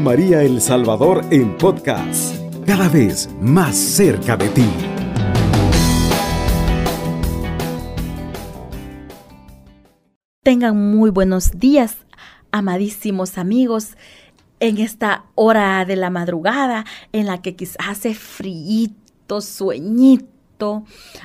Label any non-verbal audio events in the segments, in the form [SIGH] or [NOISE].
María El Salvador en podcast, cada vez más cerca de ti. Tengan muy buenos días, amadísimos amigos, en esta hora de la madrugada en la que quizás hace frío, sueñito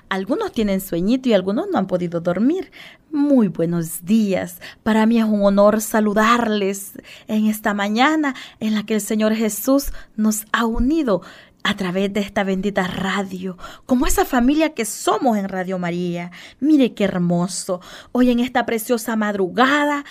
algunos tienen sueñito y algunos no han podido dormir. Muy buenos días. Para mí es un honor saludarles en esta mañana en la que el Señor Jesús nos ha unido a través de esta bendita radio, como esa familia que somos en Radio María. Mire qué hermoso. Hoy en esta preciosa madrugada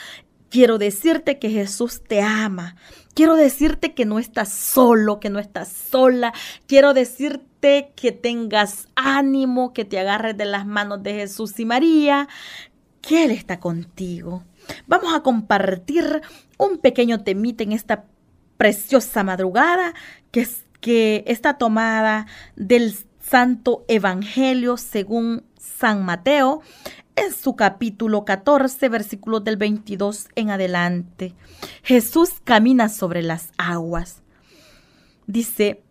quiero decirte que Jesús te ama. Quiero decirte que no estás solo, que no estás sola. Quiero decirte que tengas ánimo, que te agarres de las manos de Jesús y María, que Él está contigo. Vamos a compartir un pequeño temita en esta preciosa madrugada que, que está tomada del Santo Evangelio según San Mateo en su capítulo 14, versículos del 22 en adelante. Jesús camina sobre las aguas. Dice,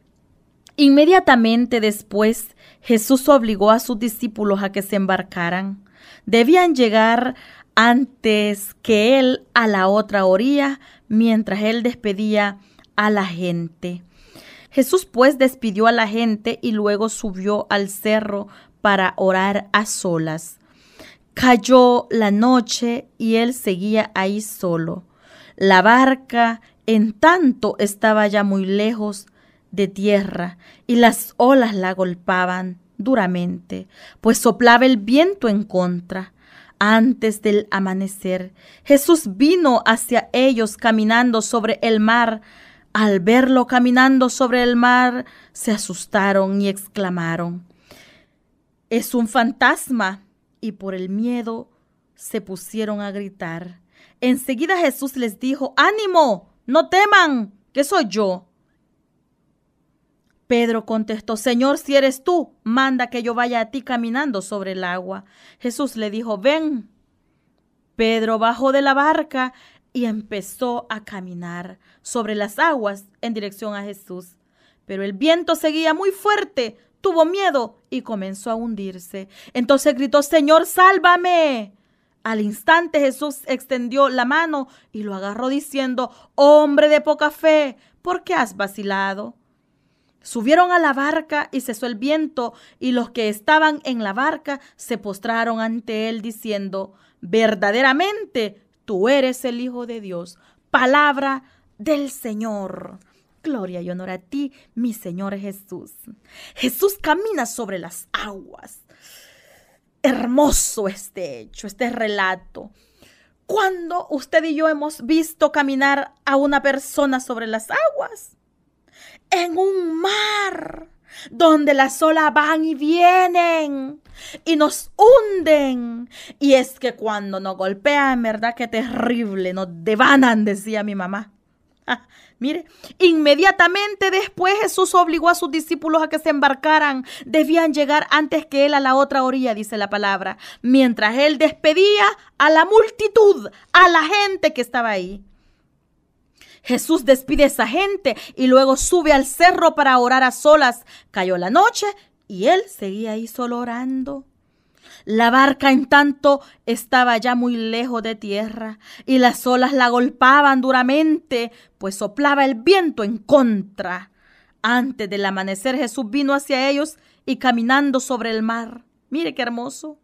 Inmediatamente después, Jesús obligó a sus discípulos a que se embarcaran. Debían llegar antes que él a la otra orilla, mientras él despedía a la gente. Jesús pues despidió a la gente y luego subió al cerro para orar a solas. Cayó la noche y él seguía ahí solo. La barca, en tanto, estaba ya muy lejos de tierra y las olas la golpaban duramente, pues soplaba el viento en contra. Antes del amanecer, Jesús vino hacia ellos caminando sobre el mar. Al verlo caminando sobre el mar, se asustaron y exclamaron, Es un fantasma. Y por el miedo se pusieron a gritar. Enseguida Jesús les dijo, Ánimo, no teman, que soy yo. Pedro contestó, Señor, si eres tú, manda que yo vaya a ti caminando sobre el agua. Jesús le dijo, ven. Pedro bajó de la barca y empezó a caminar sobre las aguas en dirección a Jesús. Pero el viento seguía muy fuerte, tuvo miedo y comenzó a hundirse. Entonces gritó, Señor, sálvame. Al instante Jesús extendió la mano y lo agarró diciendo, Hombre de poca fe, ¿por qué has vacilado? Subieron a la barca y cesó el viento, y los que estaban en la barca se postraron ante él diciendo, verdaderamente tú eres el Hijo de Dios. Palabra del Señor. Gloria y honor a ti, mi Señor Jesús. Jesús camina sobre las aguas. Hermoso este hecho, este relato. ¿Cuándo usted y yo hemos visto caminar a una persona sobre las aguas? en un mar donde las olas van y vienen y nos hunden. Y es que cuando nos golpean, ¿verdad? Qué terrible, nos devanan, decía mi mamá. [LAUGHS] Mire, inmediatamente después Jesús obligó a sus discípulos a que se embarcaran. Debían llegar antes que él a la otra orilla, dice la palabra, mientras él despedía a la multitud, a la gente que estaba ahí. Jesús despide a esa gente y luego sube al cerro para orar a solas. Cayó la noche y él seguía ahí solo orando. La barca, en tanto, estaba ya muy lejos de tierra y las olas la golpaban duramente, pues soplaba el viento en contra. Antes del amanecer Jesús vino hacia ellos y caminando sobre el mar. Mire qué hermoso.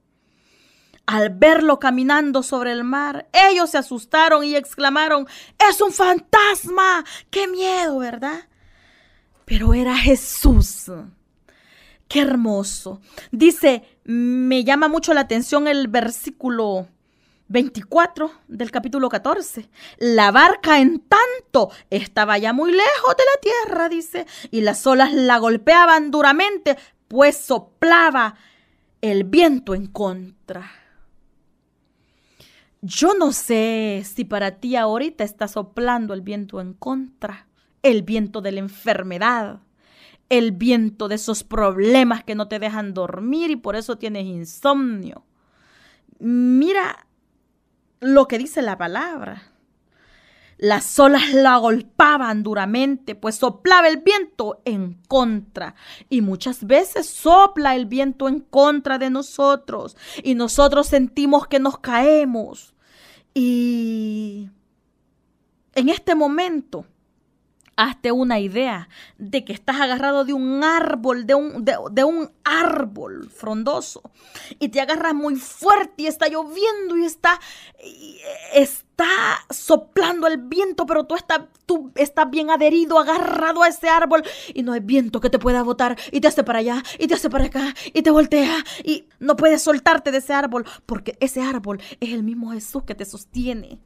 Al verlo caminando sobre el mar, ellos se asustaron y exclamaron, es un fantasma, qué miedo, ¿verdad? Pero era Jesús. Qué hermoso. Dice, me llama mucho la atención el versículo 24 del capítulo 14. La barca en tanto estaba ya muy lejos de la tierra, dice, y las olas la golpeaban duramente, pues soplaba el viento en contra. Yo no sé si para ti ahorita está soplando el viento en contra, el viento de la enfermedad, el viento de esos problemas que no te dejan dormir y por eso tienes insomnio. Mira lo que dice la palabra. Las olas la golpaban duramente, pues soplaba el viento en contra. Y muchas veces sopla el viento en contra de nosotros. Y nosotros sentimos que nos caemos. Y en este momento Hazte una idea de que estás agarrado de un árbol, de un, de, un árbol frondoso, y te agarras muy fuerte y está lloviendo y está, está soplando el viento, pero tú, estás, tú estás bien adherido, agarrado a ese árbol, y no hay viento que te pueda botar, y te hace para allá, y te hace para acá, y te voltea, y no puedes soltarte de ese árbol, porque ese árbol es el mismo Jesús que te sostiene.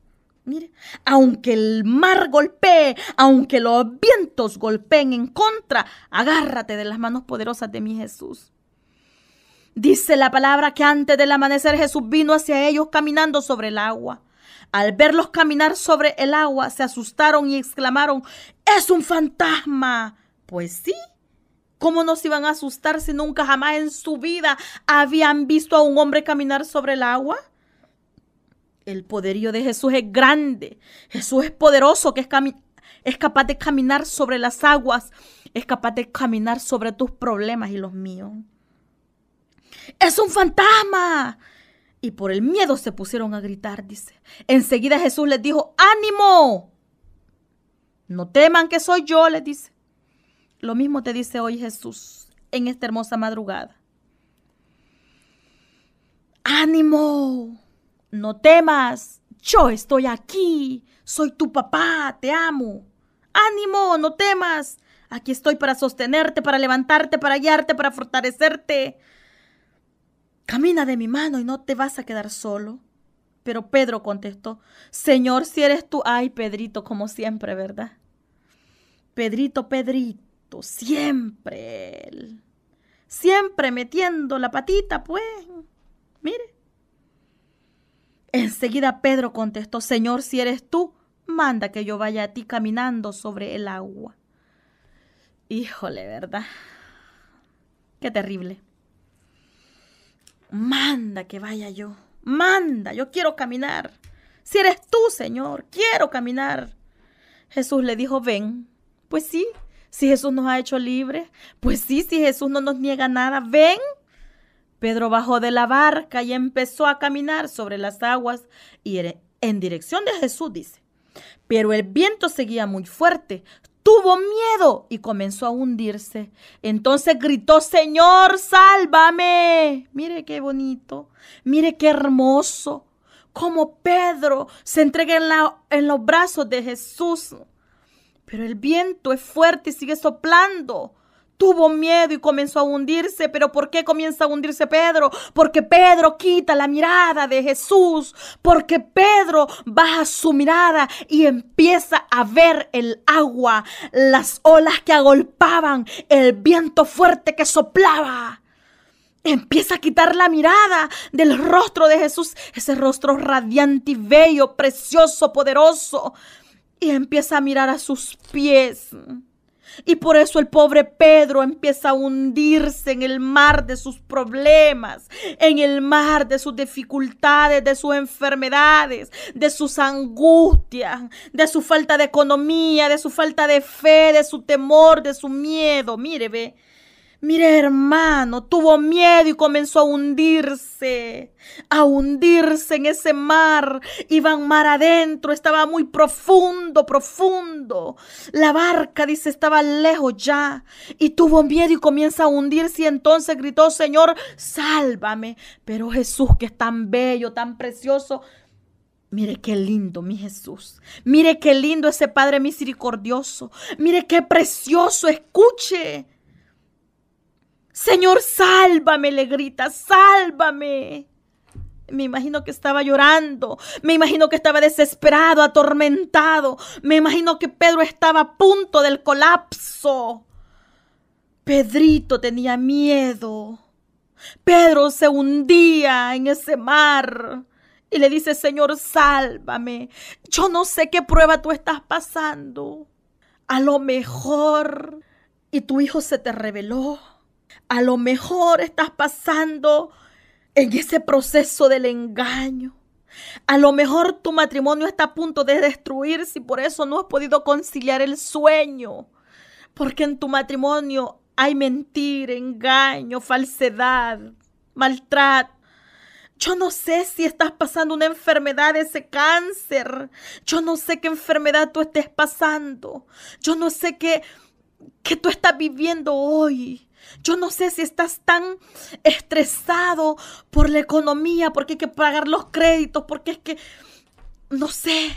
Mire, aunque el mar golpee, aunque los vientos golpeen en contra, agárrate de las manos poderosas de mi Jesús. Dice la palabra que antes del amanecer Jesús vino hacia ellos caminando sobre el agua. Al verlos caminar sobre el agua, se asustaron y exclamaron, ¡Es un fantasma! Pues sí. ¿Cómo no se iban a asustar si nunca jamás en su vida habían visto a un hombre caminar sobre el agua? El poderío de Jesús es grande. Jesús es poderoso, que es, es capaz de caminar sobre las aguas, es capaz de caminar sobre tus problemas y los míos. Es un fantasma. Y por el miedo se pusieron a gritar, dice. Enseguida Jesús les dijo, ánimo. No teman que soy yo, les dice. Lo mismo te dice hoy Jesús en esta hermosa madrugada. Ánimo. No temas, yo estoy aquí, soy tu papá, te amo. Ánimo, no temas. Aquí estoy para sostenerte, para levantarte, para guiarte, para fortalecerte. Camina de mi mano y no te vas a quedar solo. Pero Pedro contestó, Señor, si eres tú, ay, Pedrito, como siempre, ¿verdad? Pedrito, Pedrito, siempre. Siempre metiendo la patita, pues. Mire. Enseguida Pedro contestó, Señor, si eres tú, manda que yo vaya a ti caminando sobre el agua. Híjole, ¿verdad? Qué terrible. Manda que vaya yo. Manda, yo quiero caminar. Si eres tú, Señor, quiero caminar. Jesús le dijo, ven. Pues sí, si Jesús nos ha hecho libres. Pues sí, si Jesús no nos niega nada, ven. Pedro bajó de la barca y empezó a caminar sobre las aguas y en dirección de Jesús, dice. Pero el viento seguía muy fuerte. Tuvo miedo y comenzó a hundirse. Entonces gritó, Señor, sálvame. Mire qué bonito, mire qué hermoso. Como Pedro se entrega en, en los brazos de Jesús. Pero el viento es fuerte y sigue soplando tuvo miedo y comenzó a hundirse. Pero ¿por qué comienza a hundirse Pedro? Porque Pedro quita la mirada de Jesús. Porque Pedro baja su mirada y empieza a ver el agua, las olas que agolpaban, el viento fuerte que soplaba. Empieza a quitar la mirada del rostro de Jesús, ese rostro radiante y bello, precioso, poderoso. Y empieza a mirar a sus pies y por eso el pobre Pedro empieza a hundirse en el mar de sus problemas, en el mar de sus dificultades, de sus enfermedades, de sus angustias, de su falta de economía, de su falta de fe, de su temor, de su miedo. Mire, ve. Mire, hermano, tuvo miedo y comenzó a hundirse, a hundirse en ese mar. Iban mar adentro, estaba muy profundo, profundo. La barca, dice, estaba lejos ya. Y tuvo miedo y comienza a hundirse y entonces gritó, Señor, sálvame. Pero Jesús, que es tan bello, tan precioso, Mire qué lindo, mi Jesús. Mire qué lindo ese Padre misericordioso. Mire qué precioso. Escuche. Señor, sálvame, le grita, sálvame. Me imagino que estaba llorando, me imagino que estaba desesperado, atormentado, me imagino que Pedro estaba a punto del colapso. Pedrito tenía miedo. Pedro se hundía en ese mar y le dice, Señor, sálvame. Yo no sé qué prueba tú estás pasando. A lo mejor y tu hijo se te reveló a lo mejor estás pasando en ese proceso del engaño. A lo mejor tu matrimonio está a punto de destruirse y por eso no has podido conciliar el sueño. Porque en tu matrimonio hay mentira, engaño, falsedad, maltrato. Yo no sé si estás pasando una enfermedad, ese cáncer. Yo no sé qué enfermedad tú estés pasando. Yo no sé qué, qué tú estás viviendo hoy. Yo no sé si estás tan estresado por la economía, porque hay que pagar los créditos, porque es que, no sé,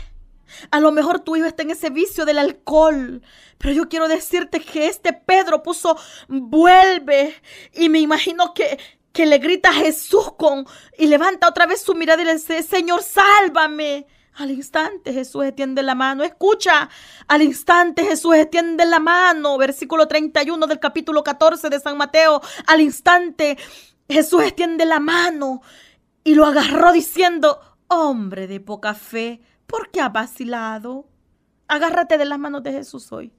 a lo mejor tu hijo está en ese vicio del alcohol, pero yo quiero decirte que este Pedro puso vuelve y me imagino que, que le grita a Jesús con y levanta otra vez su mirada y le dice, Señor, sálvame. Al instante Jesús extiende la mano. Escucha, al instante Jesús extiende la mano. Versículo 31 del capítulo 14 de San Mateo. Al instante Jesús extiende la mano y lo agarró diciendo, hombre de poca fe, ¿por qué ha vacilado? Agárrate de las manos de Jesús hoy.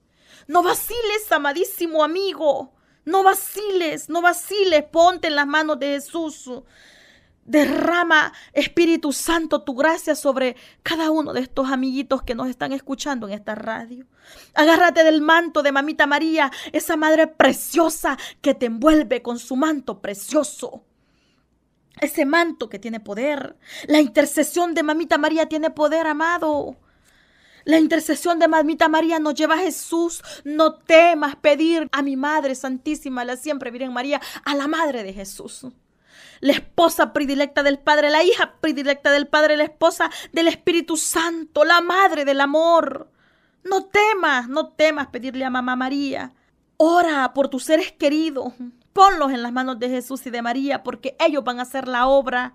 No vaciles, amadísimo amigo. No vaciles, no vaciles. Ponte en las manos de Jesús. Derrama, Espíritu Santo, tu gracia sobre cada uno de estos amiguitos que nos están escuchando en esta radio. Agárrate del manto de Mamita María, esa madre preciosa que te envuelve con su manto precioso. Ese manto que tiene poder. La intercesión de Mamita María tiene poder, amado. La intercesión de Mamita María nos lleva a Jesús. No temas pedir a mi Madre Santísima, la siempre Virgen María, a la Madre de Jesús la esposa predilecta del Padre, la hija predilecta del Padre, la esposa del Espíritu Santo, la madre del amor. No temas, no temas pedirle a Mamá María. Ora por tus seres queridos. Ponlos en las manos de Jesús y de María porque ellos van a hacer la obra.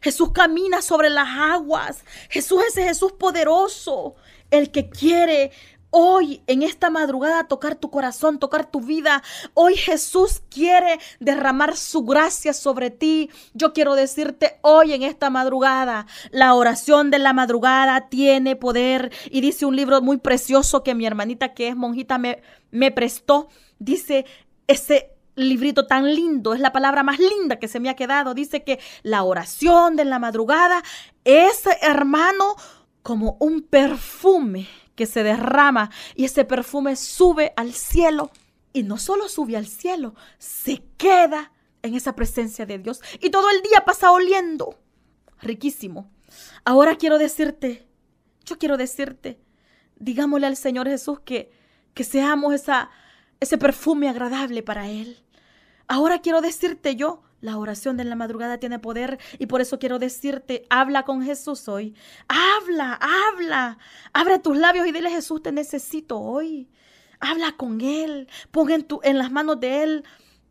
Jesús camina sobre las aguas. Jesús es ese Jesús poderoso, el que quiere hoy, en esta madrugada, tocar tu corazón, tocar tu vida. Hoy Jesús quiere derramar su gracia sobre ti. Yo quiero decirte hoy en esta madrugada, la oración de la madrugada tiene poder. Y dice un libro muy precioso que mi hermanita que es monjita me, me prestó. Dice ese librito tan lindo, es la palabra más linda que se me ha quedado. Dice que la oración de la madrugada es, hermano, como un perfume que se derrama y ese perfume sube al cielo. Y no solo sube al cielo, se queda en esa presencia de Dios. Y todo el día pasa oliendo. Riquísimo. Ahora quiero decirte, yo quiero decirte, digámosle al Señor Jesús que, que seamos esa, ese perfume agradable para Él. Ahora quiero decirte yo, la oración de la madrugada tiene poder y por eso quiero decirte, habla con Jesús hoy. Habla, habla. Abre tus labios y dile Jesús, te necesito hoy. Habla con Él. Pon en, las manos de Él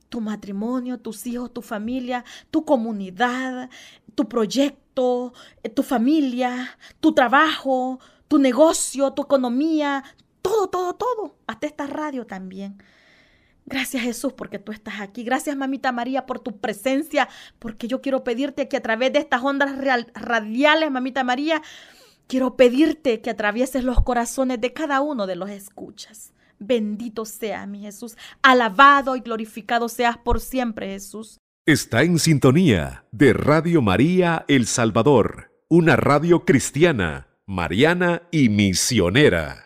tu matrimonio, tus hijos, tu familia, tu comunidad, tu proyecto, eh, tu familia, tu trabajo, tu negocio, tu economía, todo, todo, todo. Hasta esta radio también. Gracias Jesús porque tú estás aquí. Gracias mamita María por tu presencia, porque yo quiero pedirte que a través de estas ondas radiales, mamita María, quiero pedirte que atravieses los corazones de cada uno de los escuchas. Bendito sea mi Jesús. Alabado y glorificado seas por siempre Jesús. Está en sintonía de Radio María El Salvador, una radio cristiana, mariana y misionera.